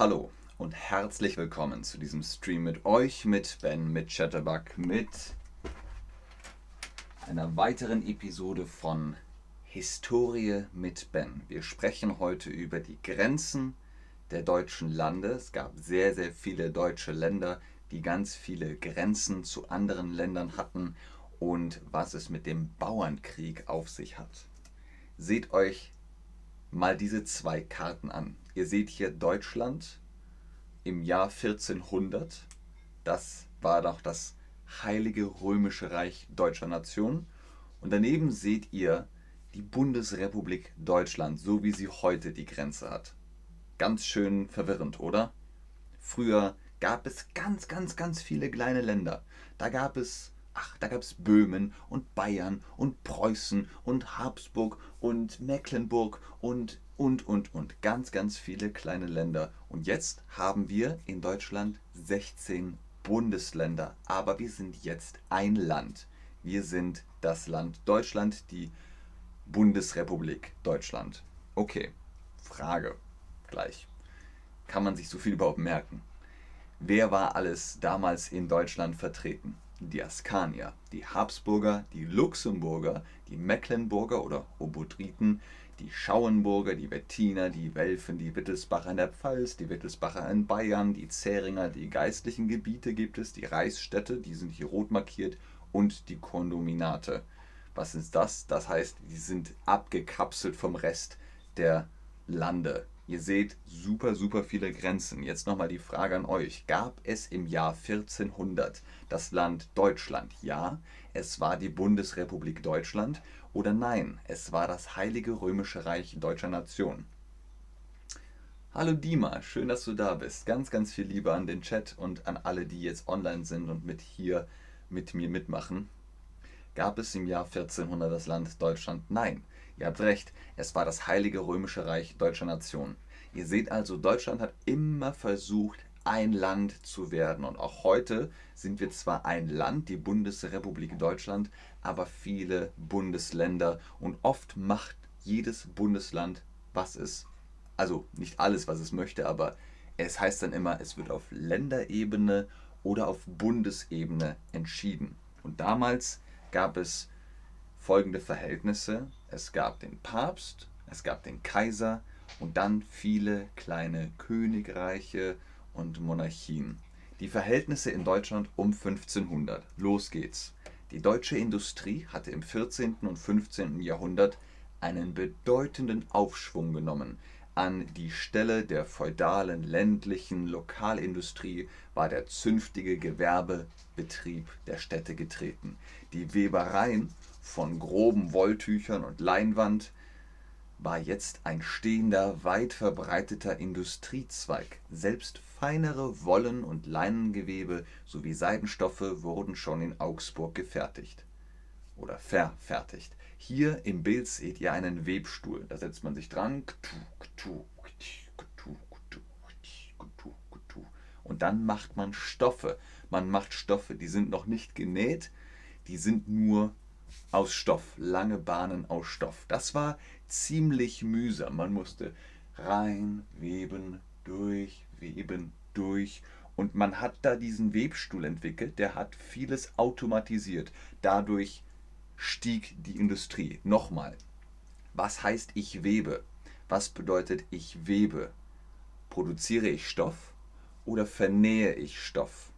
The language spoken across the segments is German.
Hallo und herzlich willkommen zu diesem Stream mit euch, mit Ben, mit Chatterbug, mit einer weiteren Episode von Historie mit Ben. Wir sprechen heute über die Grenzen der deutschen Lande. Es gab sehr, sehr viele deutsche Länder, die ganz viele Grenzen zu anderen Ländern hatten und was es mit dem Bauernkrieg auf sich hat. Seht euch mal diese zwei Karten an. Ihr seht hier Deutschland im Jahr 1400. Das war doch das Heilige Römische Reich deutscher Nation. Und daneben seht ihr die Bundesrepublik Deutschland, so wie sie heute die Grenze hat. Ganz schön verwirrend, oder? Früher gab es ganz, ganz, ganz viele kleine Länder. Da gab es, ach, da gab es Böhmen und Bayern und Preußen und Habsburg und Mecklenburg und, und, und, und. Ganz, ganz viele kleine Länder. Und jetzt haben wir in Deutschland 16 Bundesländer. Aber wir sind jetzt ein Land. Wir sind das Land Deutschland, die Bundesrepublik Deutschland. Okay, Frage gleich. Kann man sich so viel überhaupt merken? Wer war alles damals in Deutschland vertreten? Die Askanier, die Habsburger, die Luxemburger, die Mecklenburger oder Obodriten, die Schauenburger, die Wettiner, die Welfen, die Wittelsbacher in der Pfalz, die Wittelsbacher in Bayern, die Zähringer, die geistlichen Gebiete gibt es, die Reichsstädte, die sind hier rot markiert, und die Kondominate. Was ist das? Das heißt, die sind abgekapselt vom Rest der Lande. Ihr seht super, super viele Grenzen. Jetzt nochmal die Frage an euch. Gab es im Jahr 1400 das Land Deutschland? Ja, es war die Bundesrepublik Deutschland. Oder nein, es war das Heilige Römische Reich deutscher Nation. Hallo Dima, schön, dass du da bist. Ganz, ganz viel Liebe an den Chat und an alle, die jetzt online sind und mit hier mit mir mitmachen. Gab es im Jahr 1400 das Land Deutschland? Nein. Ihr habt recht, es war das Heilige Römische Reich deutscher Nation. Ihr seht also, Deutschland hat immer versucht, ein Land zu werden. Und auch heute sind wir zwar ein Land, die Bundesrepublik Deutschland, aber viele Bundesländer. Und oft macht jedes Bundesland, was es, also nicht alles, was es möchte, aber es heißt dann immer, es wird auf Länderebene oder auf Bundesebene entschieden. Und damals gab es folgende Verhältnisse. Es gab den Papst, es gab den Kaiser und dann viele kleine Königreiche und Monarchien. Die Verhältnisse in Deutschland um 1500. Los geht's. Die deutsche Industrie hatte im 14. und 15. Jahrhundert einen bedeutenden Aufschwung genommen. An die Stelle der feudalen ländlichen Lokalindustrie war der zünftige Gewerbebetrieb der Städte getreten. Die Webereien von groben Wolltüchern und Leinwand war jetzt ein stehender, weit verbreiteter Industriezweig. Selbst feinere Wollen- und Leinengewebe sowie Seidenstoffe wurden schon in Augsburg gefertigt oder verfertigt. Hier im Bild seht ihr einen Webstuhl. Da setzt man sich dran. Und dann macht man Stoffe. Man macht Stoffe, die sind noch nicht genäht, die sind nur aus Stoff, lange Bahnen aus Stoff. Das war ziemlich mühsam. Man musste rein, weben, durch, weben, durch. Und man hat da diesen Webstuhl entwickelt, der hat vieles automatisiert. Dadurch stieg die Industrie. Nochmal, was heißt ich webe? Was bedeutet ich webe? Produziere ich Stoff oder vernähe ich Stoff?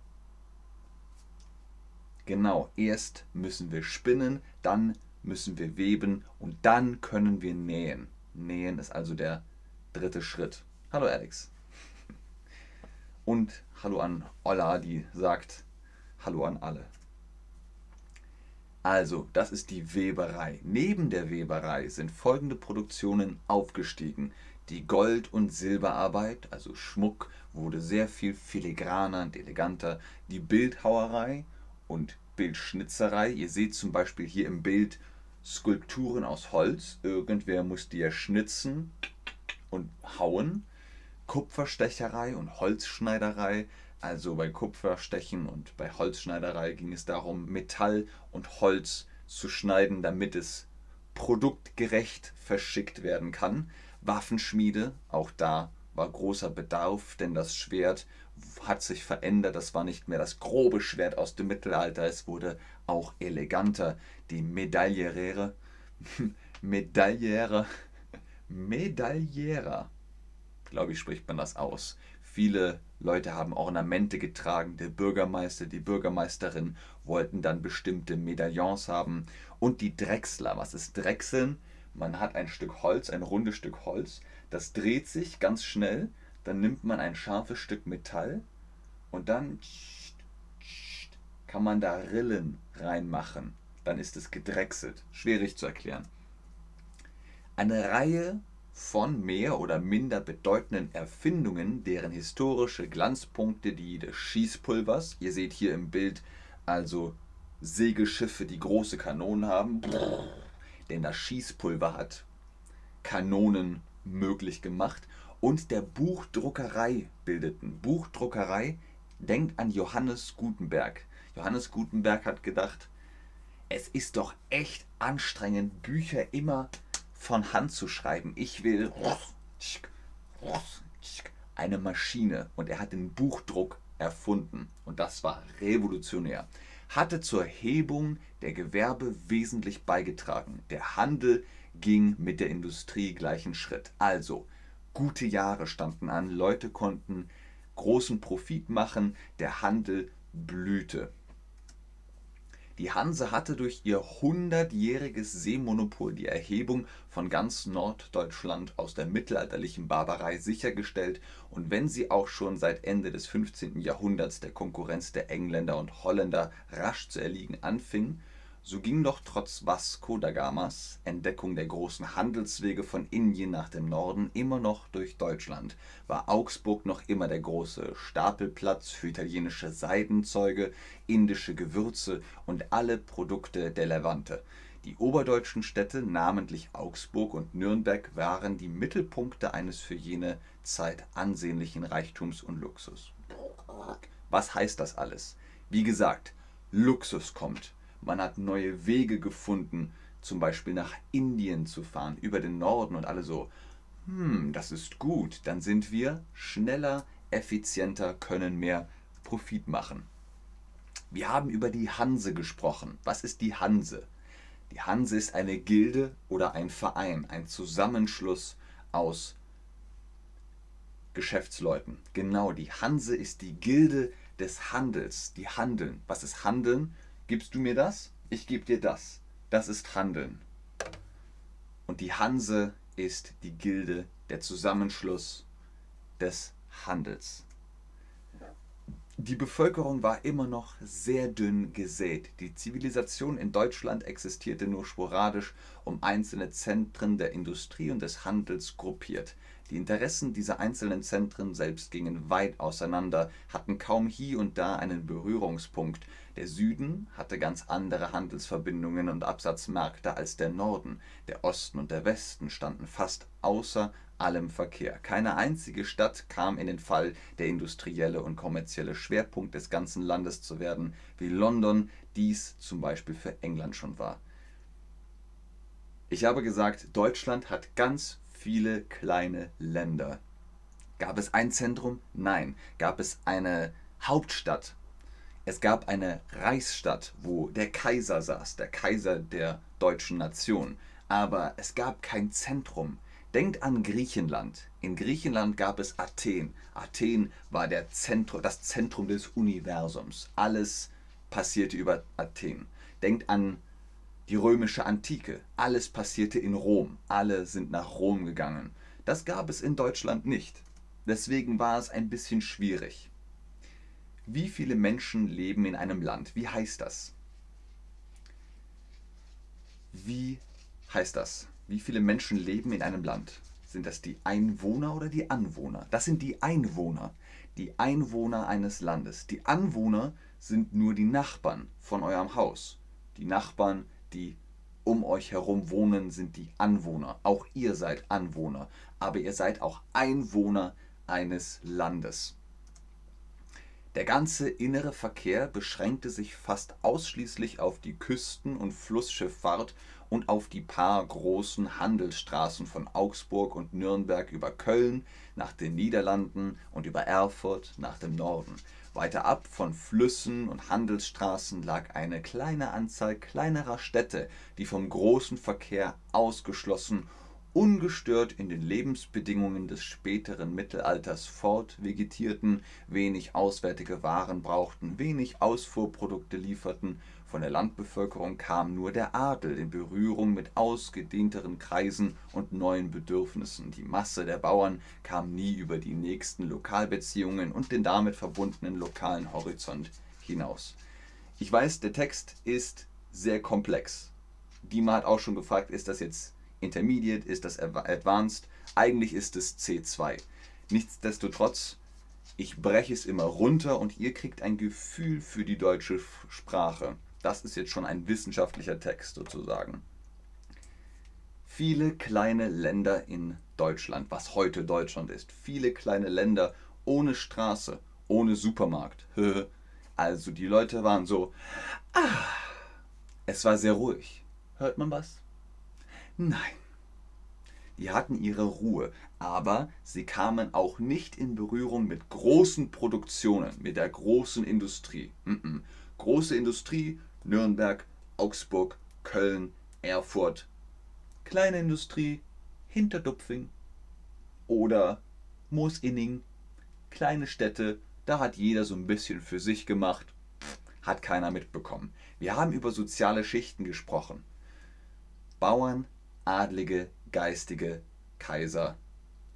Genau, erst müssen wir spinnen, dann müssen wir weben und dann können wir nähen. Nähen ist also der dritte Schritt. Hallo Alex. Und hallo an Olla, die sagt Hallo an alle. Also, das ist die Weberei. Neben der Weberei sind folgende Produktionen aufgestiegen. Die Gold- und Silberarbeit, also Schmuck, wurde sehr viel filigraner und eleganter. Die Bildhauerei und Bildschnitzerei. Ihr seht zum Beispiel hier im Bild Skulpturen aus Holz. Irgendwer muss die ja schnitzen und hauen. Kupferstecherei und Holzschneiderei. Also bei Kupferstechen und bei Holzschneiderei ging es darum, Metall und Holz zu schneiden, damit es produktgerecht verschickt werden kann. Waffenschmiede, auch da war großer Bedarf, denn das Schwert hat sich verändert. Das war nicht mehr das grobe Schwert aus dem Mittelalter, es wurde auch eleganter. Die Medaillere, Medaillere, Medaillera, glaube ich, spricht man das aus. Viele Leute haben Ornamente getragen. Der Bürgermeister, die Bürgermeisterin wollten dann bestimmte Medaillons haben. Und die Drechsler. Was ist Drechseln? Man hat ein Stück Holz, ein rundes Stück Holz. Das dreht sich ganz schnell. Dann nimmt man ein scharfes Stück Metall und dann kann man da Rillen reinmachen. Dann ist es gedrechselt. Schwierig zu erklären. Eine Reihe von mehr oder minder bedeutenden Erfindungen, deren historische Glanzpunkte die des Schießpulvers, ihr seht hier im Bild also Segelschiffe, die große Kanonen haben, denn das Schießpulver hat Kanonen möglich gemacht und der Buchdruckerei bildeten. Buchdruckerei denkt an Johannes Gutenberg. Johannes Gutenberg hat gedacht, es ist doch echt anstrengend, Bücher immer von Hand zu schreiben. Ich will eine Maschine und er hat den Buchdruck erfunden und das war revolutionär. Hatte zur Hebung der Gewerbe wesentlich beigetragen. Der Handel ging mit der Industrie gleichen Schritt. Also, gute Jahre standen an, Leute konnten großen Profit machen, der Handel blühte. Die Hanse hatte durch ihr hundertjähriges Seemonopol die Erhebung von ganz Norddeutschland aus der mittelalterlichen Barbarei sichergestellt und wenn sie auch schon seit Ende des 15. Jahrhunderts der Konkurrenz der Engländer und Holländer rasch zu erliegen anfing, so ging doch trotz Vasco da Gamas Entdeckung der großen Handelswege von Indien nach dem Norden immer noch durch Deutschland, war Augsburg noch immer der große Stapelplatz für italienische Seidenzeuge, indische Gewürze und alle Produkte der Levante. Die oberdeutschen Städte, namentlich Augsburg und Nürnberg, waren die Mittelpunkte eines für jene Zeit ansehnlichen Reichtums und Luxus. Was heißt das alles? Wie gesagt, Luxus kommt man hat neue Wege gefunden, zum Beispiel nach Indien zu fahren, über den Norden und alle so, hm, das ist gut, dann sind wir schneller, effizienter, können mehr Profit machen. Wir haben über die Hanse gesprochen. Was ist die Hanse? Die Hanse ist eine Gilde oder ein Verein, ein Zusammenschluss aus Geschäftsleuten. Genau, die Hanse ist die Gilde des Handels, die handeln. Was ist Handeln? Gibst du mir das? Ich gebe dir das. Das ist Handeln. Und die Hanse ist die Gilde, der Zusammenschluss des Handels. Die Bevölkerung war immer noch sehr dünn gesät. Die Zivilisation in Deutschland existierte nur sporadisch um einzelne Zentren der Industrie und des Handels gruppiert. Die Interessen dieser einzelnen Zentren selbst gingen weit auseinander, hatten kaum hier und da einen Berührungspunkt. Der Süden hatte ganz andere Handelsverbindungen und Absatzmärkte als der Norden. Der Osten und der Westen standen fast außer allem Verkehr. Keine einzige Stadt kam in den Fall, der industrielle und kommerzielle Schwerpunkt des ganzen Landes zu werden, wie London dies zum Beispiel für England schon war. Ich habe gesagt, Deutschland hat ganz viele kleine Länder. Gab es ein Zentrum? Nein. Gab es eine Hauptstadt? Es gab eine Reichsstadt, wo der Kaiser saß, der Kaiser der deutschen Nation. Aber es gab kein Zentrum. Denkt an Griechenland. In Griechenland gab es Athen. Athen war der Zentrum, das Zentrum des Universums. Alles passierte über Athen. Denkt an die römische Antike. Alles passierte in Rom. Alle sind nach Rom gegangen. Das gab es in Deutschland nicht. Deswegen war es ein bisschen schwierig. Wie viele Menschen leben in einem Land? Wie heißt das? Wie heißt das? Wie viele Menschen leben in einem Land? Sind das die Einwohner oder die Anwohner? Das sind die Einwohner. Die Einwohner eines Landes. Die Anwohner sind nur die Nachbarn von eurem Haus. Die Nachbarn die um euch herum wohnen, sind die Anwohner. Auch ihr seid Anwohner, aber ihr seid auch Einwohner eines Landes. Der ganze innere Verkehr beschränkte sich fast ausschließlich auf die Küsten- und Flussschifffahrt und auf die paar großen Handelsstraßen von Augsburg und Nürnberg über Köln nach den Niederlanden und über Erfurt nach dem Norden. Weiter ab von Flüssen und Handelsstraßen lag eine kleine Anzahl kleinerer Städte, die vom großen Verkehr ausgeschlossen ungestört in den Lebensbedingungen des späteren Mittelalters fortvegetierten, wenig auswärtige Waren brauchten, wenig Ausfuhrprodukte lieferten, von der Landbevölkerung kam nur der Adel in Berührung mit ausgedehnteren Kreisen und neuen Bedürfnissen. Die Masse der Bauern kam nie über die nächsten Lokalbeziehungen und den damit verbundenen lokalen Horizont hinaus. Ich weiß, der Text ist sehr komplex. Dima hat auch schon gefragt, ist das jetzt Intermediate, ist das Advanced. Eigentlich ist es C2. Nichtsdestotrotz, ich breche es immer runter und ihr kriegt ein Gefühl für die deutsche Sprache. Das ist jetzt schon ein wissenschaftlicher Text sozusagen. Viele kleine Länder in Deutschland, was heute Deutschland ist, viele kleine Länder ohne Straße, ohne Supermarkt. Also die Leute waren so, ah, es war sehr ruhig. Hört man was? Nein. Die hatten ihre Ruhe, aber sie kamen auch nicht in Berührung mit großen Produktionen, mit der großen Industrie. Mm -mm. Große Industrie, Nürnberg, Augsburg, Köln, Erfurt. Kleine Industrie, Hinterdupfing oder Moosinning. Kleine Städte, da hat jeder so ein bisschen für sich gemacht, hat keiner mitbekommen. Wir haben über soziale Schichten gesprochen. Bauern, Adlige, Geistige, Kaiser.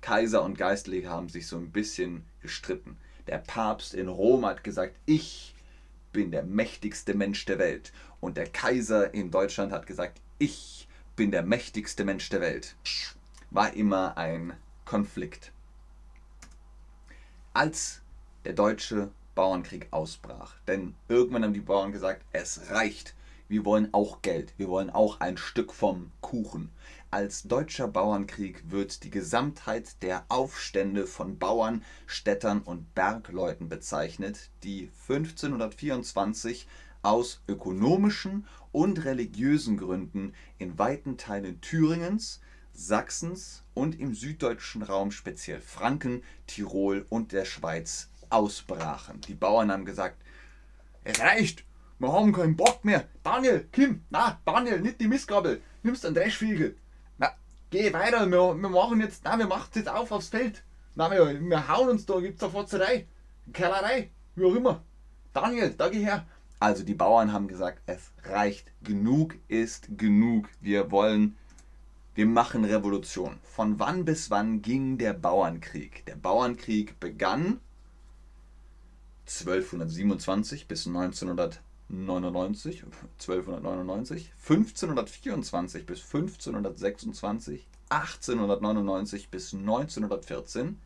Kaiser und Geistliche haben sich so ein bisschen gestritten. Der Papst in Rom hat gesagt, ich bin der mächtigste Mensch der Welt. Und der Kaiser in Deutschland hat gesagt, ich bin der mächtigste Mensch der Welt. War immer ein Konflikt. Als der deutsche Bauernkrieg ausbrach, denn irgendwann haben die Bauern gesagt, es reicht, wir wollen auch Geld, wir wollen auch ein Stück vom Kuchen. Als Deutscher Bauernkrieg wird die Gesamtheit der Aufstände von Bauern, Städtern und Bergleuten bezeichnet, die 1524 aus ökonomischen und religiösen Gründen in weiten Teilen Thüringens, Sachsens und im süddeutschen Raum, speziell Franken, Tirol und der Schweiz, ausbrachen. Die Bauern haben gesagt, es reicht, wir haben keinen Bock mehr. Daniel, Kim, na, Daniel, nicht die Mistgabel. Nimmst einen Dreschfliegel. Na, geh weiter, wir, wir machen jetzt, na, wir machen jetzt auf aufs Feld. Na, wir, wir hauen uns da, gibt's eine Fotzerei, Kellerei, wie auch immer. Daniel, da geh her. Also die Bauern haben gesagt, es reicht. Genug ist genug. Wir wollen, wir machen Revolution. Von wann bis wann ging der Bauernkrieg? Der Bauernkrieg begann 1227 bis 1900 99, 1299, 1524 bis 1526, 1899 bis 1914.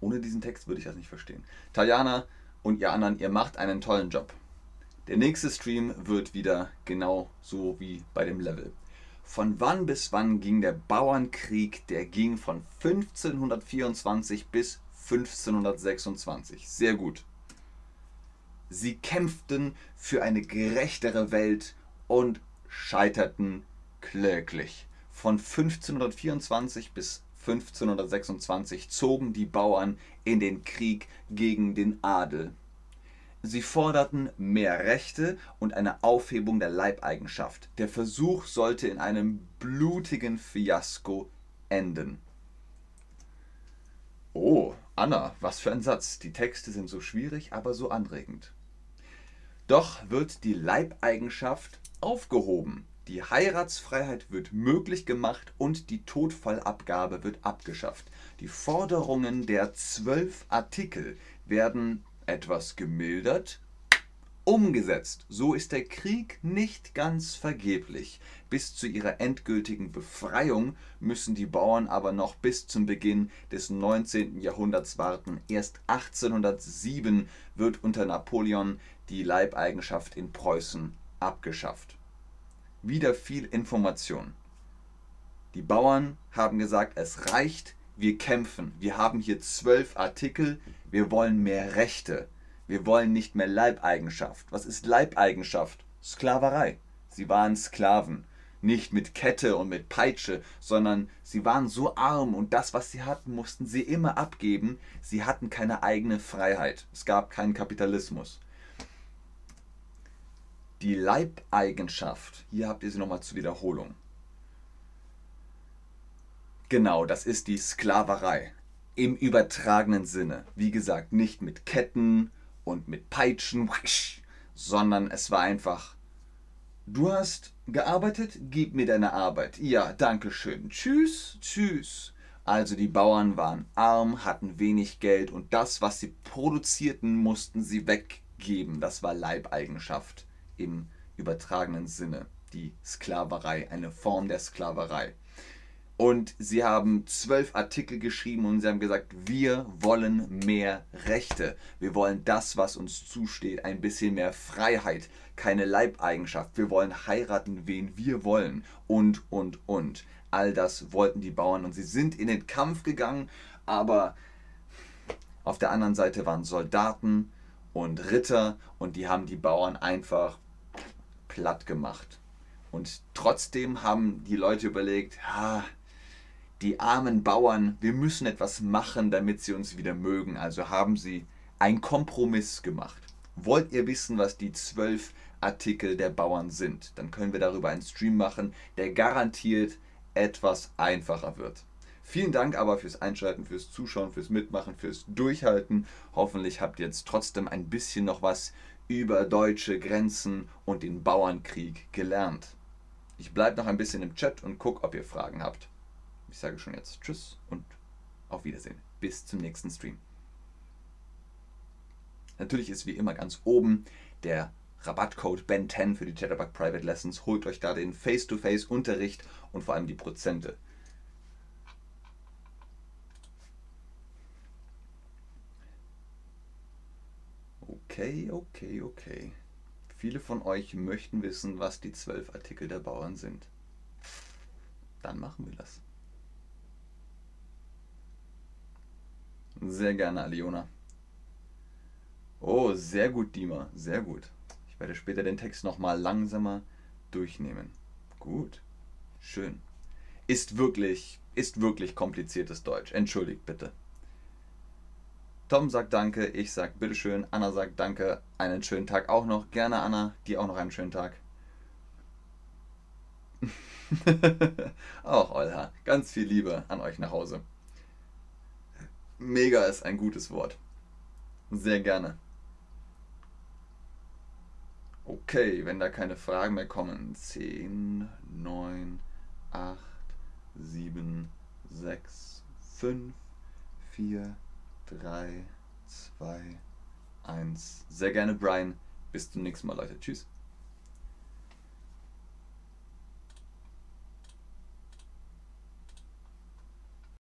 Ohne diesen Text würde ich das nicht verstehen. Tajana und ihr anderen, ihr macht einen tollen Job. Der nächste Stream wird wieder genau so wie bei dem Level. Von wann bis wann ging der Bauernkrieg? Der ging von 1524 bis 1526. Sehr gut. Sie kämpften für eine gerechtere Welt und scheiterten kläglich. Von 1524 bis 1526 zogen die Bauern in den Krieg gegen den Adel. Sie forderten mehr Rechte und eine Aufhebung der Leibeigenschaft. Der Versuch sollte in einem blutigen Fiasko enden. Oh, Anna, was für ein Satz. Die Texte sind so schwierig, aber so anregend. Doch wird die Leibeigenschaft aufgehoben. Die Heiratsfreiheit wird möglich gemacht und die Todfallabgabe wird abgeschafft. Die Forderungen der zwölf Artikel werden etwas gemildert, umgesetzt. So ist der Krieg nicht ganz vergeblich. Bis zu ihrer endgültigen Befreiung müssen die Bauern aber noch bis zum Beginn des 19. Jahrhunderts warten. Erst 1807 wird unter Napoleon die Leibeigenschaft in Preußen abgeschafft. Wieder viel Information. Die Bauern haben gesagt, es reicht, wir kämpfen. Wir haben hier zwölf Artikel, wir wollen mehr Rechte. Wir wollen nicht mehr Leibeigenschaft. Was ist Leibeigenschaft? Sklaverei. Sie waren Sklaven. Nicht mit Kette und mit Peitsche, sondern sie waren so arm und das, was sie hatten, mussten sie immer abgeben. Sie hatten keine eigene Freiheit. Es gab keinen Kapitalismus. Die Leibeigenschaft, hier habt ihr sie nochmal zur Wiederholung. Genau, das ist die Sklaverei. Im übertragenen Sinne. Wie gesagt, nicht mit Ketten und mit Peitschen, sondern es war einfach, du hast gearbeitet, gib mir deine Arbeit. Ja, danke schön. Tschüss, tschüss. Also die Bauern waren arm, hatten wenig Geld und das, was sie produzierten, mussten sie weggeben. Das war Leibeigenschaft im übertragenen Sinne. Die Sklaverei, eine Form der Sklaverei. Und sie haben zwölf Artikel geschrieben und sie haben gesagt, wir wollen mehr Rechte. Wir wollen das, was uns zusteht, ein bisschen mehr Freiheit, keine Leibeigenschaft. Wir wollen heiraten, wen wir wollen. Und, und, und. All das wollten die Bauern und sie sind in den Kampf gegangen, aber auf der anderen Seite waren Soldaten und Ritter und die haben die Bauern einfach platt gemacht. Und trotzdem haben die Leute überlegt, ja, die armen Bauern, wir müssen etwas machen, damit sie uns wieder mögen. Also haben sie einen Kompromiss gemacht. Wollt ihr wissen, was die zwölf Artikel der Bauern sind? Dann können wir darüber einen Stream machen, der garantiert etwas einfacher wird. Vielen Dank aber fürs Einschalten, fürs Zuschauen, fürs Mitmachen, fürs Durchhalten. Hoffentlich habt ihr jetzt trotzdem ein bisschen noch was über deutsche Grenzen und den Bauernkrieg gelernt. Ich bleibe noch ein bisschen im Chat und gucke, ob ihr Fragen habt. Ich sage schon jetzt Tschüss und auf Wiedersehen. Bis zum nächsten Stream. Natürlich ist wie immer ganz oben der Rabattcode BEN10 für die Chatterbug Private Lessons. Holt euch da den Face-to-Face-Unterricht und vor allem die Prozente. Okay, okay, okay. Viele von euch möchten wissen, was die zwölf Artikel der Bauern sind. Dann machen wir das. Sehr gerne, Aliona. Oh, sehr gut, Dima. Sehr gut. Ich werde später den Text nochmal langsamer durchnehmen. Gut. Schön. Ist wirklich, ist wirklich kompliziertes Deutsch. Entschuldigt bitte. Tom sagt Danke, ich sag Bitteschön, Anna sagt Danke, einen schönen Tag auch noch. Gerne, Anna, dir auch noch einen schönen Tag. auch Olha, ganz viel Liebe an euch nach Hause. Mega ist ein gutes Wort. Sehr gerne. Okay, wenn da keine Fragen mehr kommen. 10, 9, 8, 7, 6, 5, 4, 3, 2, 1. Sehr gerne, Brian. Bis zum nächsten Mal, Leute. Tschüss.